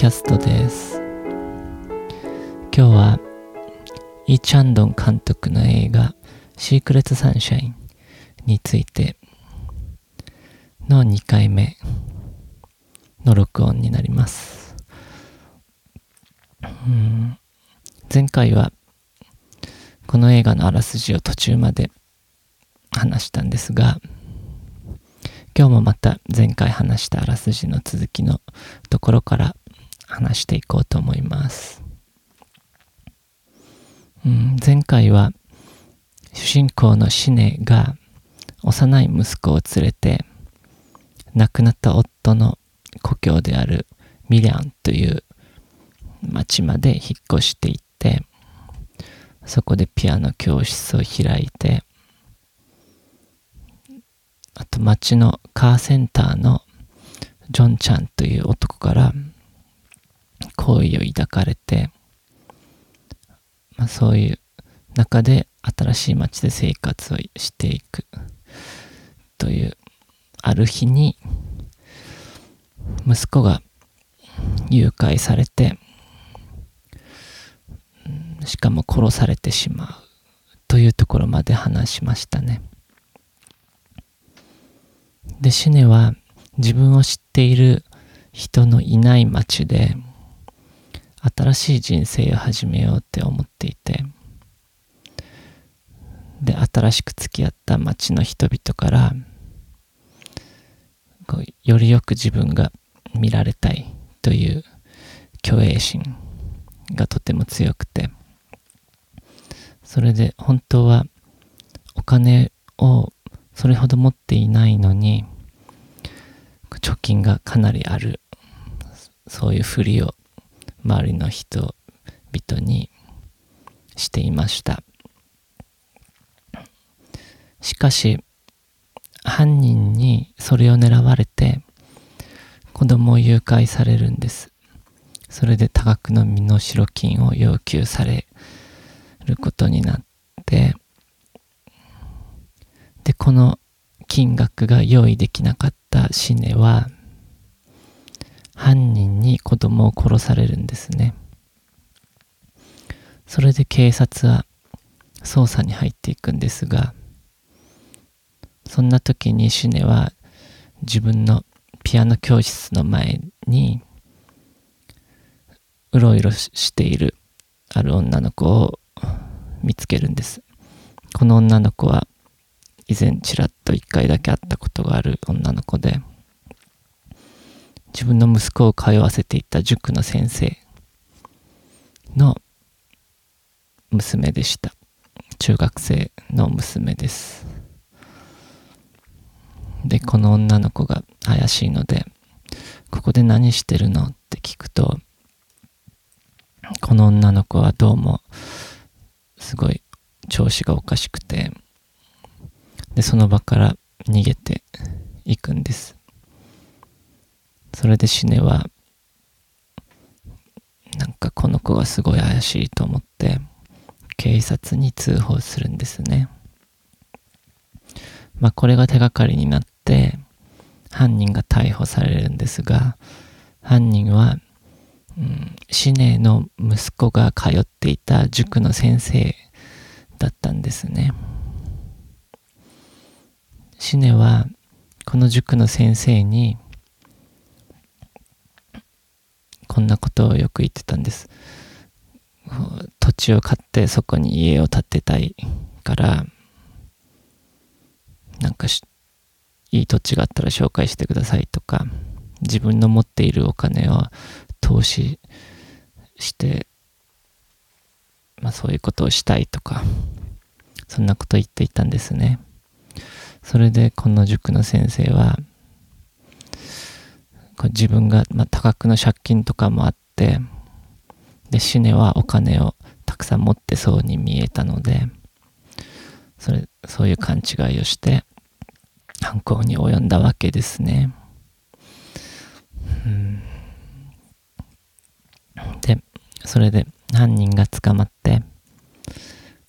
キャストです。今日はイ・チャンドン監督の映画シークレット・サンシャインについての2回目の録音になります。うん。前回はこの映画のあらすじを途中まで話したんですが今日もまた前回話したあらすじの続きのところから話していこうと思います。うん、前回は主人公のシネが幼い息子を連れて亡くなった夫の故郷であるミリャンという町まで引っ越していってそこでピアノ教室を開いてあと町のカーセンターのジョンちゃんという男から好意を抱かれて、まあ、そういう中で新しい町で生活をしていくというある日に息子が誘拐されてしかも殺されてしまうというところまで話しましたね。で、シネは自分を知っている人のいない街で新しい人生を始めようって思っていてで新しく付き合った街の人々からこうよりよく自分が見られたいという虚栄心がとても強くてそれで本当はお金をそれほど持っていないのに貯金がかなりある。そういうふりを周りの人々にしていました。しかし犯人にそれを狙われて子供を誘拐されるんです。それで多額の身代金を要求されることになってで、この金額が用意できなかったシネは、犯人に子供を殺されるんですね。それで警察は捜査に入っていくんですが、そんな時にシネは自分のピアノ教室の前にうろうろしているある女の子を見つけるんです。この女の子は以前ちらっと一回だけ会ったことがある女の子で、自分の息子を通わせていた塾の先生の娘でした。中学生の娘です。で、この女の子が怪しいので、ここで何してるの？って聞くと、この女の子はどうも、すごい調子がおかしくて、で、その場から逃げていくんです。それでシネは、なんかこの子がすごい怪しいと思って、警察に通報するんですね。まあこれが手がかりになって、犯人が逮捕されるんですが、犯人は、うん、シネの息子が通っていた塾の先生だったんですね。シネはこの塾の先生にこんなことをよく言ってたんです。土地を買ってそこに家を建てたいからなんかいい土地があったら紹介してくださいとか自分の持っているお金を投資してまあそういうことをしたいとかそんなこと言っていたんですね。それでこの塾の先生は、自分が、まあ、多額の借金とかもあって、で、シネはお金をたくさん持ってそうに見えたので、それ、そういう勘違いをして、犯行に及んだわけですね。うん、で、それで犯人が捕まって、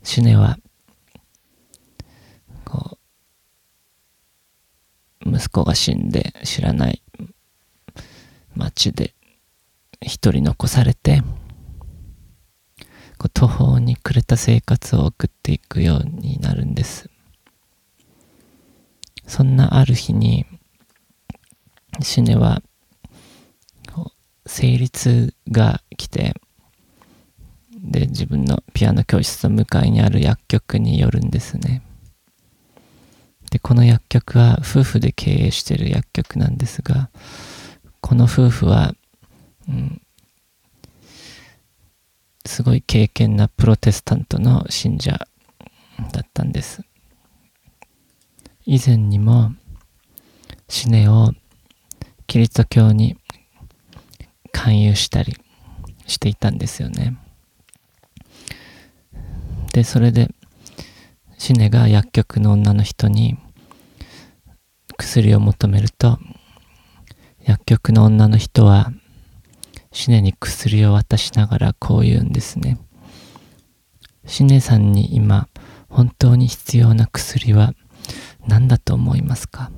シネはこう息子が死んで知らない町で一人残されて、途方に暮れた生活を送っていくようになるんです。そんなある日に、シネは、成立が来て、で、自分のピアノ教室の向かいにある薬局に寄るんですね。で、この薬局は夫婦で経営してる薬局なんですが、この夫婦は、うん、すごい敬虔なプロテスタントの信者だったんです。以前にも死ねをキリスト教に勧誘したりしていたんですよね。で、それでシネが薬局の女の人に薬を求めると薬局の女の人はシネに薬を渡しながらこう言うんですね。シネさんに今本当に必要な薬は何だと思いますか？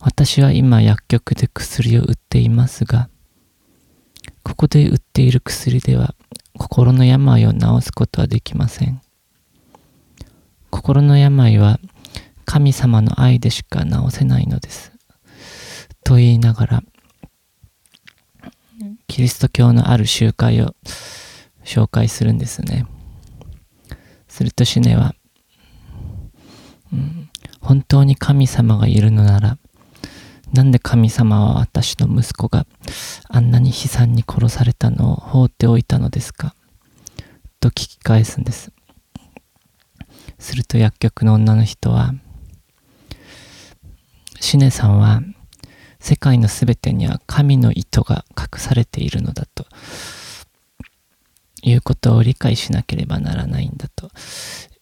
私は今薬局で薬を売っていますがここで売っている薬では心の病を治すことはできません。心の病は神様の愛でしか治せないのです。と言いながら、キリスト教のある集会を紹介するんですね。するとシネは、うん、本当に神様がいるのなら、なんで神様は私の息子があんなに悲惨に殺されたのを放っておいたのですかと聞き返すんです。すると薬局の女の人は、シネさんは世界のすべてには神の意図が隠されているのだということを理解しなければならないんだと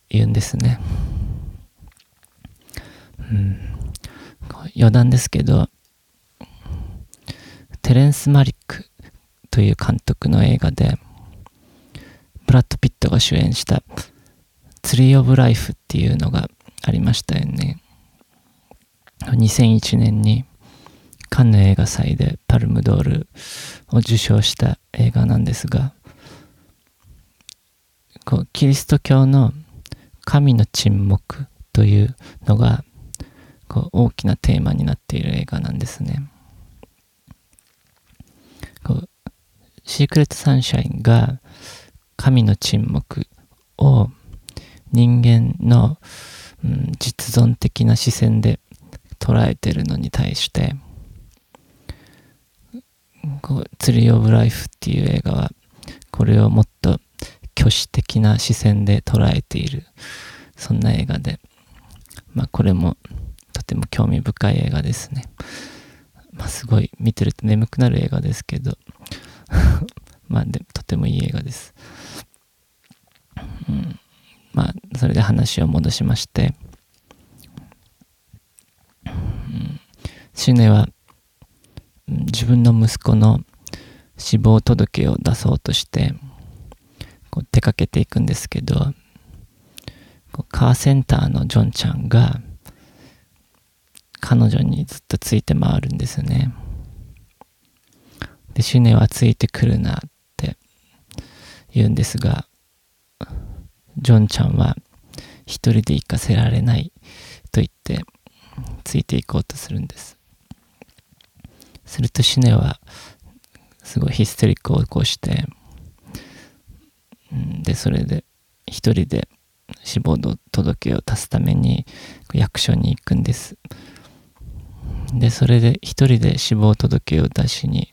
言うんですね。うん、余談ですけど、テレンス・マリックという監督の映画で、ブラッド・ピットが主演したツリー・オブ・ライフっていうのがありましたよね。2001年にカンヌ映画祭でパルムドールを受賞した映画なんですが、こうキリスト教の神の沈黙というのがこう大きなテーマになっている映画なんですね。こうシークレット・サンシャインが神の沈黙を人間の、うん、実存的な視線で捉えてるのに対してこう「ツリー・オブ・ライフ」っていう映画はこれをもっと虚子的な視線で捉えている。そんな映画で。まあこれもとても興味深い映画ですね。まあすごい見てると眠くなる映画ですけど。まあでとてもいい映画です。うん。まあそれで話を戻しまして。シュネは自分の息子の死亡届を出そうとしてこう出かけていくんですけどカーセンターのジョンちゃんが彼女にずっとついて回るんですね。で、シュネはついてくるなって言うんですが、ジョンちゃんは一人で行かせられないと言ってついていこうとするんです。するとシネはすごいヒステリックを起こして、で、それで一人で死亡の届を足すために役所に行くんです。で、それで一人で死亡届を出しに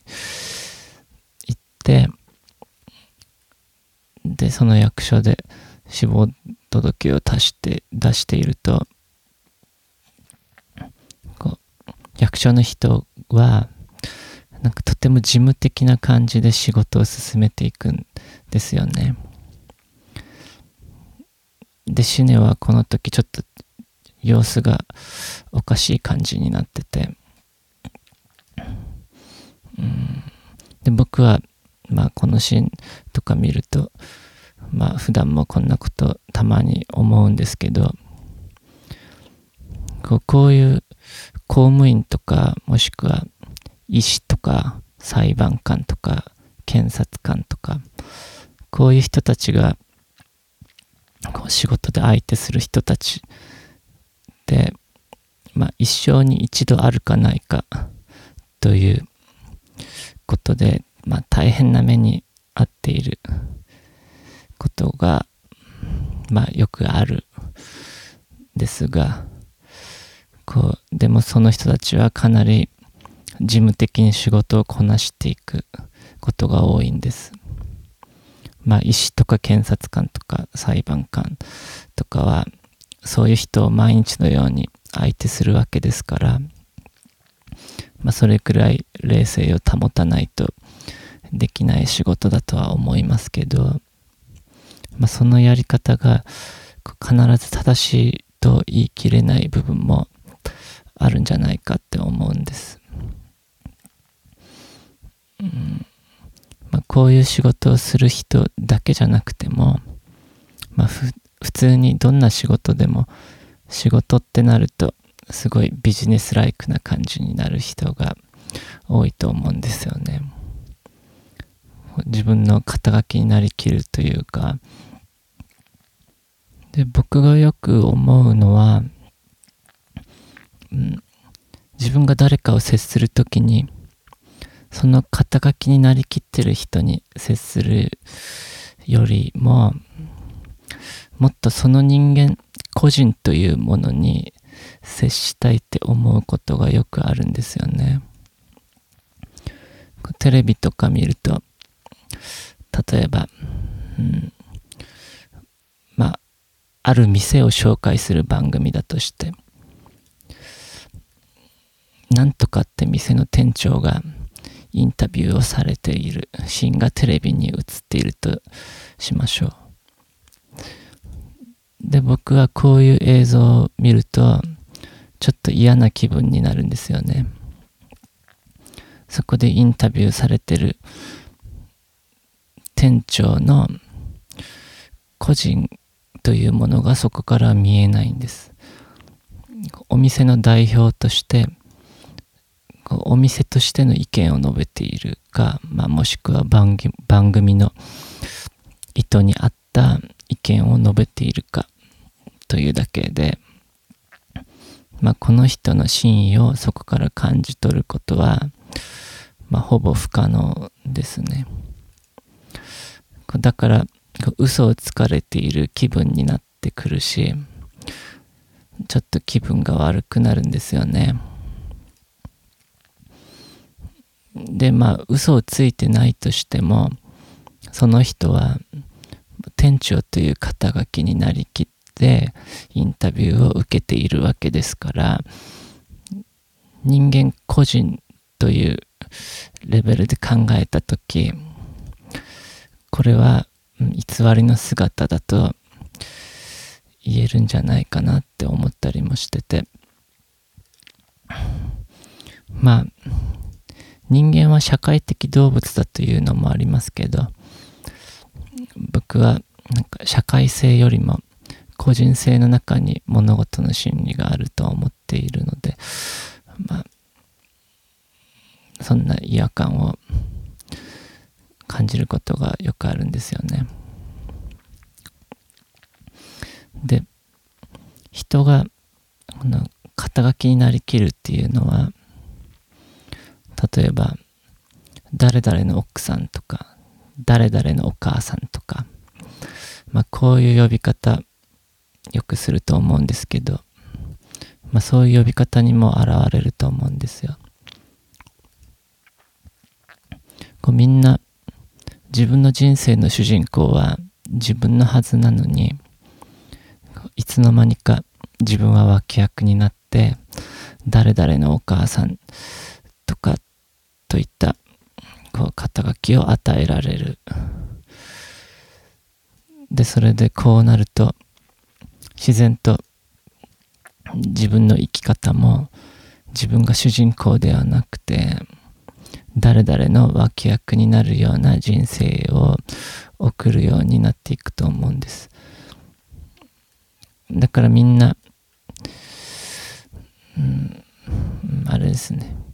行って、で、その役所で死亡届を足して出していると、こう役所の人はても事務的な感じで仕事を進めていくんですよね。で、シネはこの時ちょっと様子がおかしい感じになってて、うん、で、僕は、まあこのシーンとか見ると、まあ普段もこんなことたまに思うんですけど、こうこういう公務員とかもしくは医師とか裁判官とか検察官とかこういう人たちがこう仕事で相手する人たちで、まあ、一生に一度あるかないかということで、まあ、大変な目に遭っていることが、まあ、よくあるですがこうでもその人たちはかなり事務的に仕事をこなしていくことが多いんです。まあ医師とか検察官とか裁判官とかはそういう人を毎日のように相手するわけですから、まあ、それくらい冷静を保たないとできない仕事だとは思いますけど、まあ、そのやり方が必ず正しいと言い切れない部分もあるんじゃないかって思うんです。うん。まあ、こういう仕事をする人だけじゃなくても、まあ、普通にどんな仕事でも仕事ってなるとすごいビジネスライクな感じになる人が多いと思うんですよね。自分の肩書きになりきるというか。で僕がよく思うのは、うん、自分が誰かを接する時にその肩書きになりきってる人に接するよりももっとその人間個人というものに接したいって思うことがよくあるんですよね。テレビとか見ると例えば、うん、まあある店を紹介する番組だとしてなんとかって店の店長がインタビューをされているシーンがテレビに映っているとしましょう。で、僕はこういう映像を見ると、ちょっと嫌な気分になるんですよね。そこでインタビューされてる店長の個人というものがそこから見えないんです。お店の代表としてお店としての意見を述べているか、まあ、もしくは番組の意図に合った意見を述べているかというだけで、まあ、この人の真意をそこから感じ取ることは、まあ、ほぼ不可能ですね。だから嘘をつかれている気分になってくるしちょっと気分が悪くなるんですよね。でまあ嘘をついてないとしてもその人は店長という肩書きになりきってインタビューを受けているわけですから人間個人というレベルで考えた時これは偽りの姿だと言えるんじゃないかなって思ったりもしてて。まあ人間は社会的動物だというのもありますけど僕はなんか社会性よりも個人性の中に物事の真理があると思っているのでまあそんな違和感を感じることがよくあるんですよね。で人がこの肩書きになりきるっていうのは例えば誰々の奥さんとか誰々のお母さんとか、まあ、こういう呼び方よくすると思うんですけど、まあ、そういう呼び方にも現れると思うんですよ。こうみんな自分の人生の主人公は自分のはずなのにいつの間にか自分は脇役になって誰々のお母さんとかといったこう肩書きを与えられる。で、それでこうなると自然と自分の生き方も自分が主人公ではなくて誰々の脇役になるような人生を送るようになっていくと思うんです。だからみんな、うん、あれですね。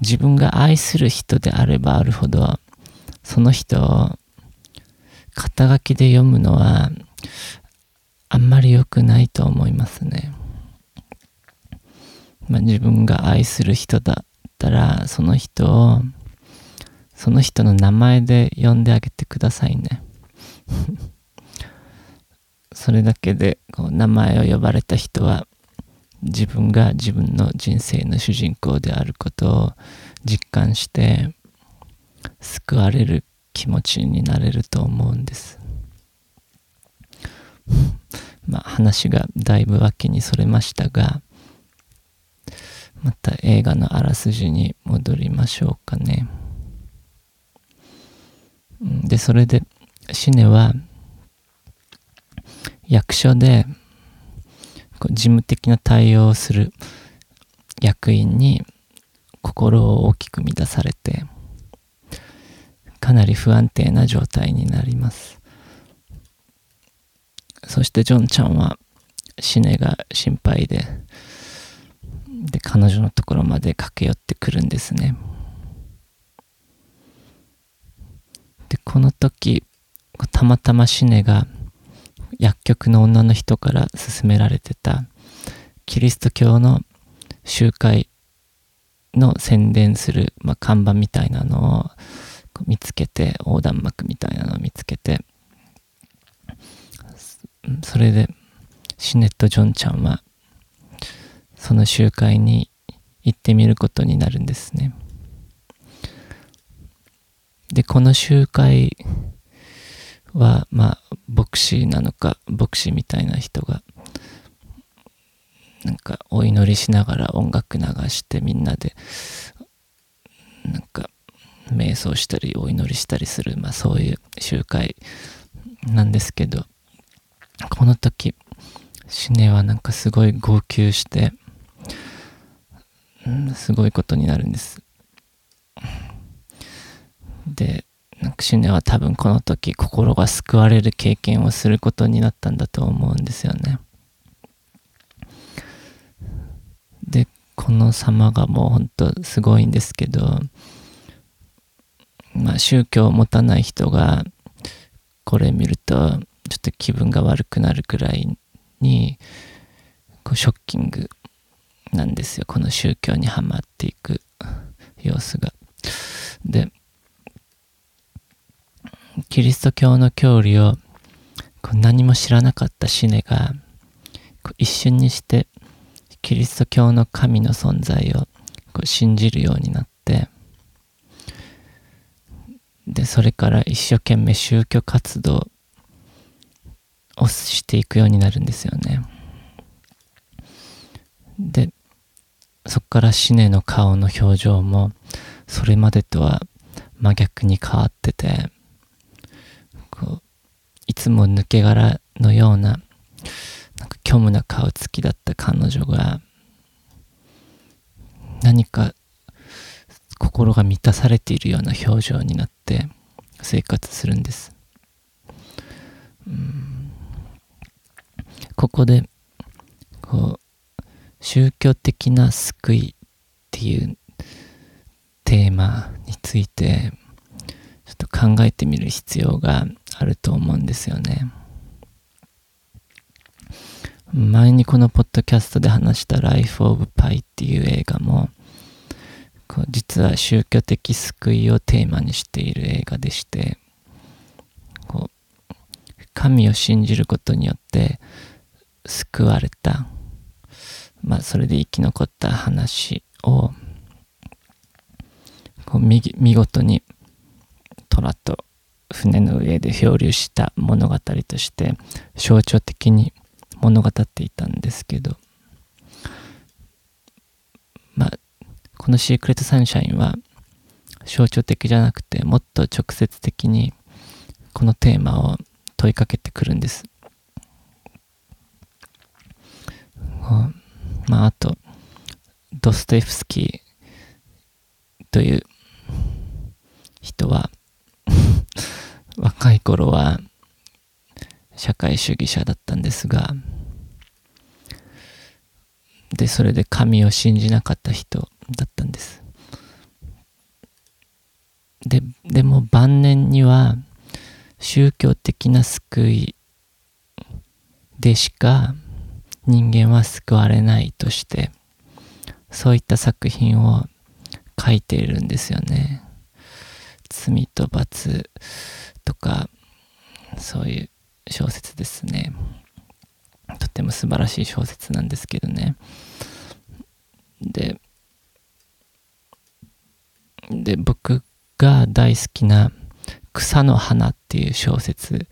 自分が愛する人であればあるほど、その人を肩書きで読むのはあんまり良くないと思いますね。まあ、自分が愛する人だったら、その人を、その人の名前で呼んであげてくださいね。それだけでこう名前を呼ばれた人は自分が自分の人生の主人公であることを実感して救われる気持ちになれると思うんです。まあ話がだいぶ脇にそれましたがまた映画のあらすじに戻りましょうかね。で、それでシネは役所で事務的な対応をする役員に心を大きく乱されてかなり不安定な状態になります。そしてジョンちゃんはシネが心配でで彼女のところまで駆け寄ってくるんですね。でこの時たまたまシネが薬局の女の人から勧められてたキリスト教の集会の宣伝する、まあ、看板みたいなのを見つけて横断幕みたいなのを見つけてそれでシネット・ジョンちゃんはその集会に行ってみることになるんですね。でこの集会は、まあ、牧師なのか、牧師みたいな人が、なんかお祈りしながら音楽流してみんなで、なんか瞑想したりお祈りしたりする、まあそういう集会なんですけど、この時、シネはなんかすごい号泣して、すごいことになるんです。で、なんかシュネは多分この時心が救われる経験をすることになったんだと思うんですよね。で、この様がもうほんとすごいんですけど、まあ宗教を持たない人がこれ見るとちょっと気分が悪くなるくらいにこうショッキングなんですよ。この宗教にはまっていく様子が。で、キリスト教の教理を何も知らなかったシネが一瞬にしてキリスト教の神の存在を信じるようになってでそれから一生懸命宗教活動をしていくようになるんですよね。でそこからシネの顔の表情もそれまでとは真逆に変わってていつも抜け殻のようななんか虚無な顔つきだった彼女が何か心が満たされているような表情になって生活するんです。ここでこう宗教的な救いっていうテーマについてちょっと考えてみる必要があると思うんですよね。前にこのポッドキャストで話した Life of Pi っていう映画もこう実は宗教的救いをテーマにしている映画でしてこう神を信じることによって救われたまあそれで生き残った話をこう見事に虎と船の上で漂流した物語として象徴的に物語っていたんですけどまあこのシークレットサンシャインは象徴的じゃなくてもっと直接的にこのテーマを問いかけてくるんです。まああとドストエフスキーという人は若い頃は社会主義者だったんですが、で、それで神を信じなかった人だったんです。で、でも晩年には宗教的な救いでしか人間は救われないとして、そういった作品を書いているんですよね。罪と罰とか、そういう小説ですね。とても素晴らしい小説なんですけどね。で、で、僕が大好きな草の花っていう小説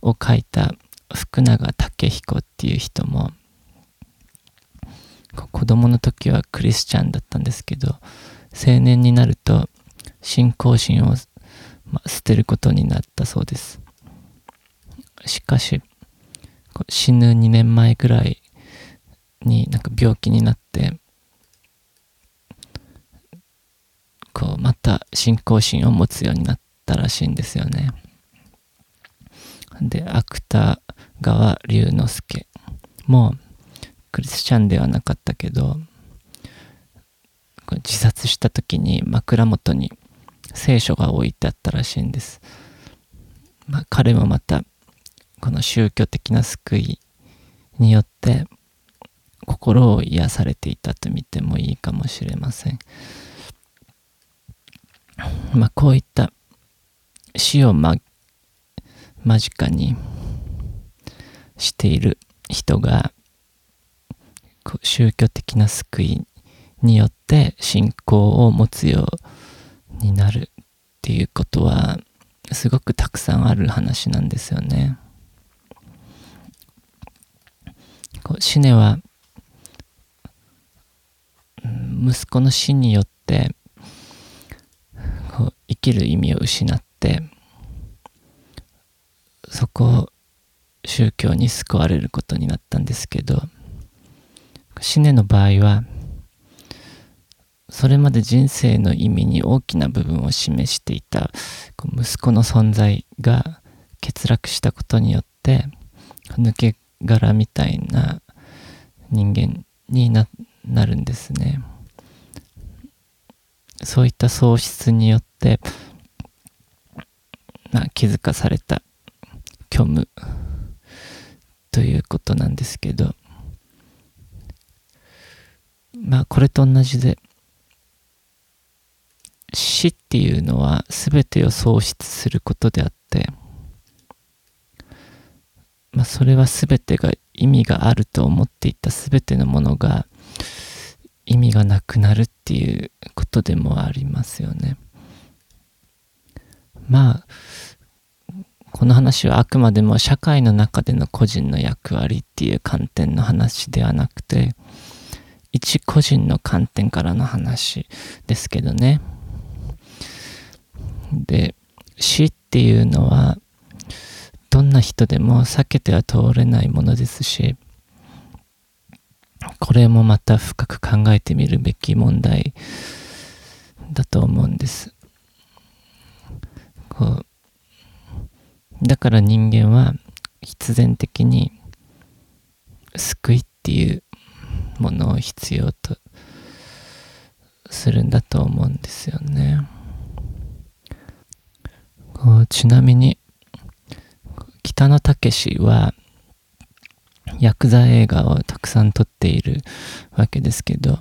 を書いた福永武彦っていう人も子供の時はクリスチャンだったんですけど青年になると信仰心を、ま捨てることになったそうです。しかし死ぬ2年前ぐらいになんか病気になってこうまた信仰心を持つようになったらしいんですよね。で芥川龍之介もクリスチャンではなかったけど自殺した時に枕元に聖書が置いてあったらしいんです、まあ、彼もまたこの宗教的な救いによって心を癒されていたと見てもいいかもしれません。まあこういった死を間近にしている人が宗教的な救いによって信仰を持つようになるっていうことはすごくたくさんある話なんですよね。こうシネは息子の死によってこう生きる意味を失ってそこを宗教に救われることになったんですけどシネの場合はそれまで人生の意味に大きな部分を示していた息子の存在が欠落したことによって抜け殻みたいな人間になるんですね。そういった喪失によって、まあ、気づかされた虚無ということなんですけどまあこれと同じで死っていうのは全てを喪失することであってまあそれは全てが意味があると思っていた全てのものが意味がなくなるっていうことでもありますよね。まあこの話はあくまでも社会の中での個人の役割っていう観点の話ではなくて一個人の観点からの話ですけどね。で死っていうのはどんな人でも避けては通れないものですしこれもまた深く考えてみるべき問題だと思うんです。こうだから人間は必然的に救いっていうものを必要とするんだと思うんですよね。ちなみに北野武はヤクザ映画をたくさん撮っているわけですけど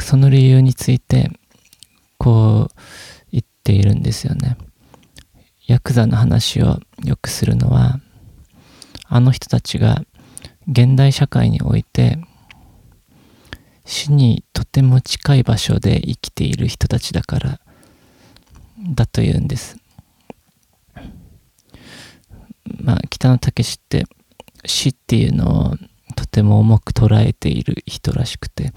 その理由についてこう言っているんですよね。ヤクザの話をよくするのはあの人たちが現代社会において死にとても近い場所で生きている人たちだからだというんです。まあ北野武って死っていうのをとても重く捉えている人らしくて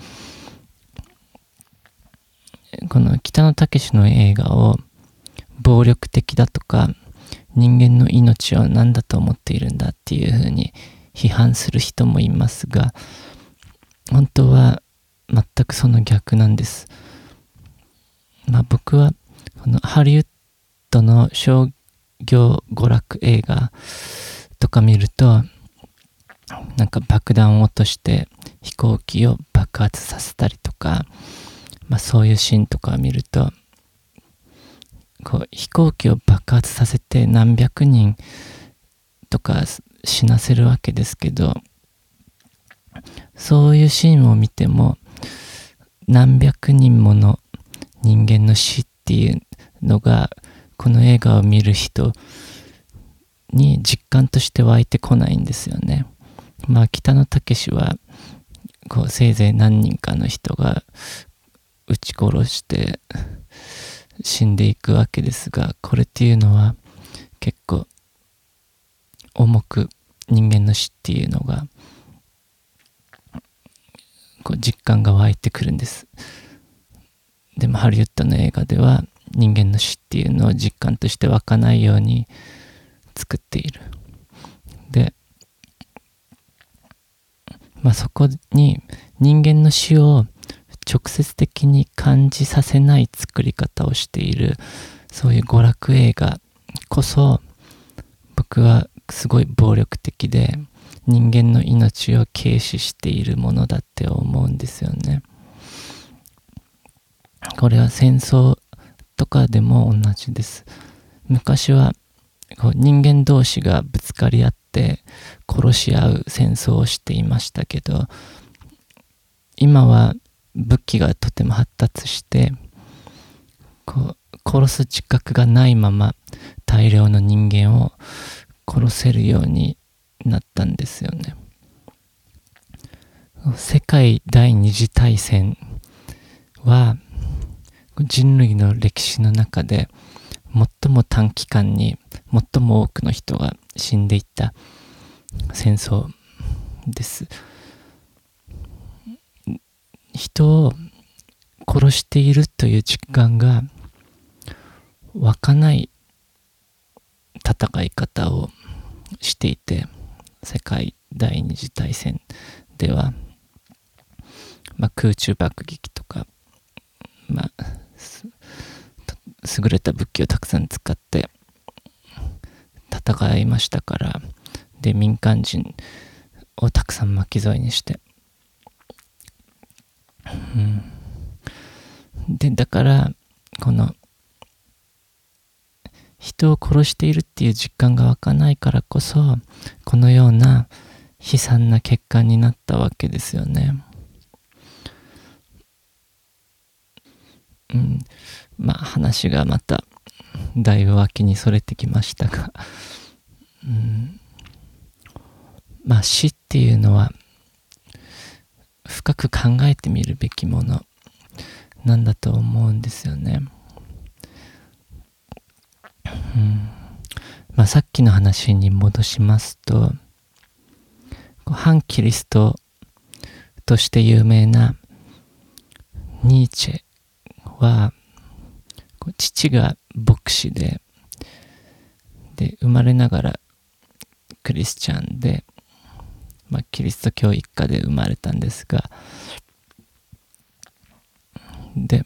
この北野武の映画を暴力的だとか人間の命を何だと思っているんだっていうふうに批判する人もいますが本当は全くその逆なんです。まあ僕はこのハリウッドの商業娯楽映画とか見るとなんか爆弾を落として飛行機を爆発させたりとか、まあ、そういうシーンとかを見るとこう飛行機を爆発させて何百人とか死なせるわけですけどそういうシーンを見ても何百人もの人間の死っていうのがこの映画を見る人に実感として湧いてこないんですよね。まあ北野武はこうせいぜい何人かの人が撃ち殺して死んでいくわけですがこれっていうのは結構重く人間の死っていうのがこう実感が湧いてくるんですでもハリウッドの映画では人間の死っていうのを実感として湧かないように作っているでまあそこに人間の死を直接的に感じさせない作り方をしているそういう娯楽映画こそ僕はすごい暴力的で人間の命を軽視しているものだって思うんですよね。これは戦争とかでも同じです。昔はこう人間同士がぶつかり合って殺し合う戦争をしていましたけど今は武器がとても発達してこう殺す自覚がないまま大量の人間を殺せるようになったんですよね。世界第二次大戦は人類の歴史の中で最も短期間に最も多くの人が死んでいった戦争です。人を殺しているという実感が湧かない戦い方をしていて世界第二次大戦では、まあ、空中爆撃とか、まあ、優れた武器をたくさん使って戦いましたからで民間人をたくさん巻き添えにしてうん、でだからこの人を殺しているっていう実感が湧かないからこそこのような悲惨な結果になったわけですよね。うん、まあ話がまただいぶ脇にそれてきましたが、うん、まあ死っていうのは深く考えてみるべきもの。なんだと思うんですよね。うん。まあ、さっきの話に戻しますと反キリストとして有名なニーチェ。は父が牧師でで生まれながらクリスチャンでまあ、キリスト教一家で生まれたんですがで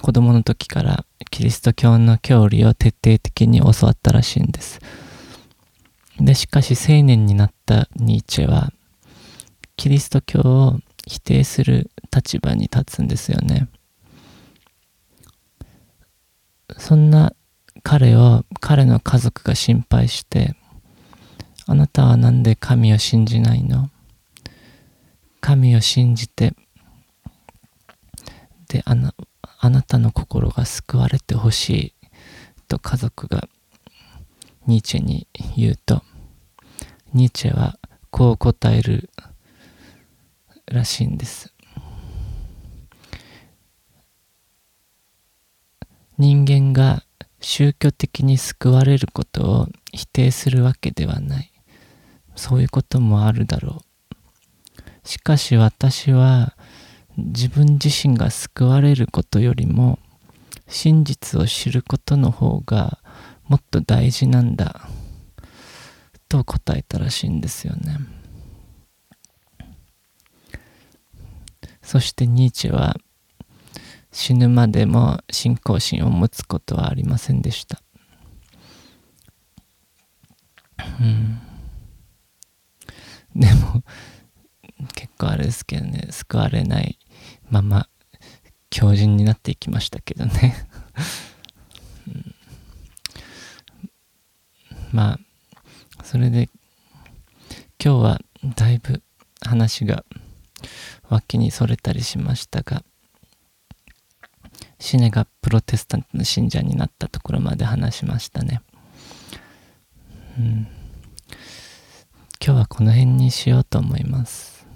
子供の時からキリスト教の教理を徹底的に教わったらしいんです。でしかし青年になったニーチェはキリスト教を否定する立場に立つんですよね。そんな彼を彼の家族が心配してあなたは何で神を信じないの神を信じてであなあなたの心が救われてほしいと家族がニーチェに言うとニーチェはこう答えるらしいんです。人間が宗教的に救われることを否定するわけではないそういうこともあるだろう。しかし私は自分自身が救われることよりも真実を知ることの方がもっと大事なんだと答えたらしいんですよね。そしてニーチェは死ぬまでも信仰心を持つことはありませんでした。うんでも、結構あれですけどね、救われないまま、強靭になっていきましたけどね。うん、まあそれで今日はだいぶ話が脇にそれたりしましたがシネがプロテスタントの信者になったところまで話しましたね。うん、今日はこの辺にしようと思います。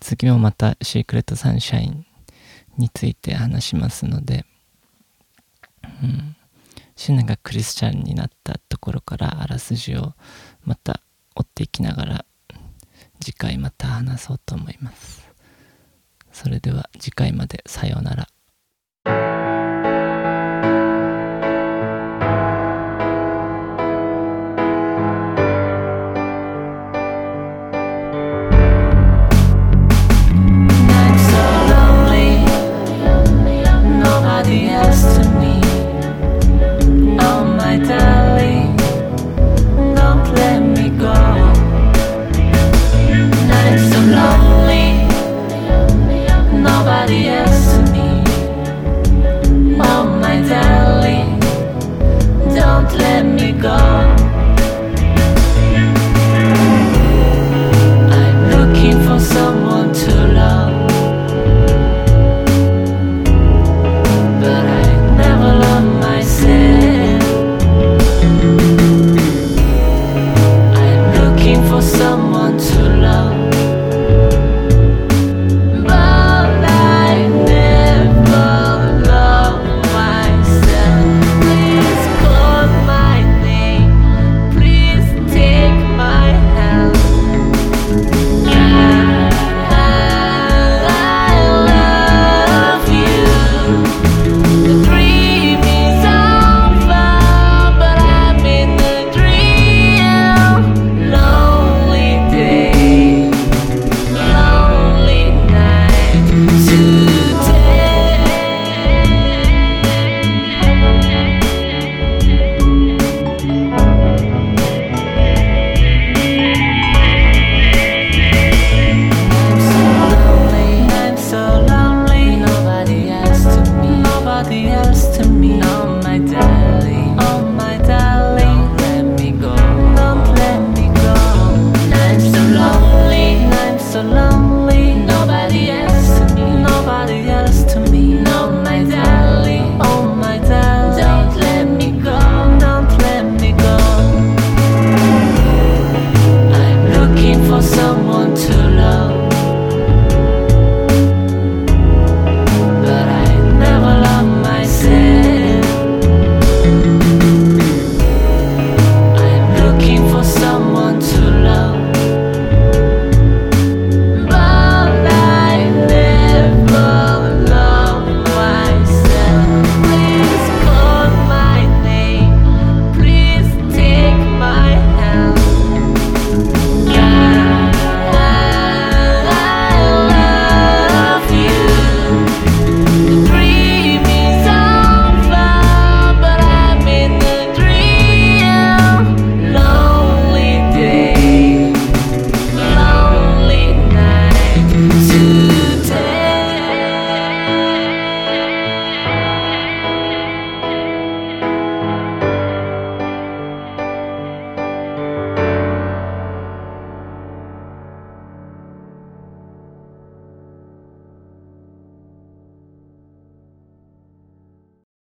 次もまたシークレットサンシャインについて話しますので、うん、シネがクリスチャンになったところからあらすじをまた追っていきながら次回また話そうと思います。それでは次回までさようなら。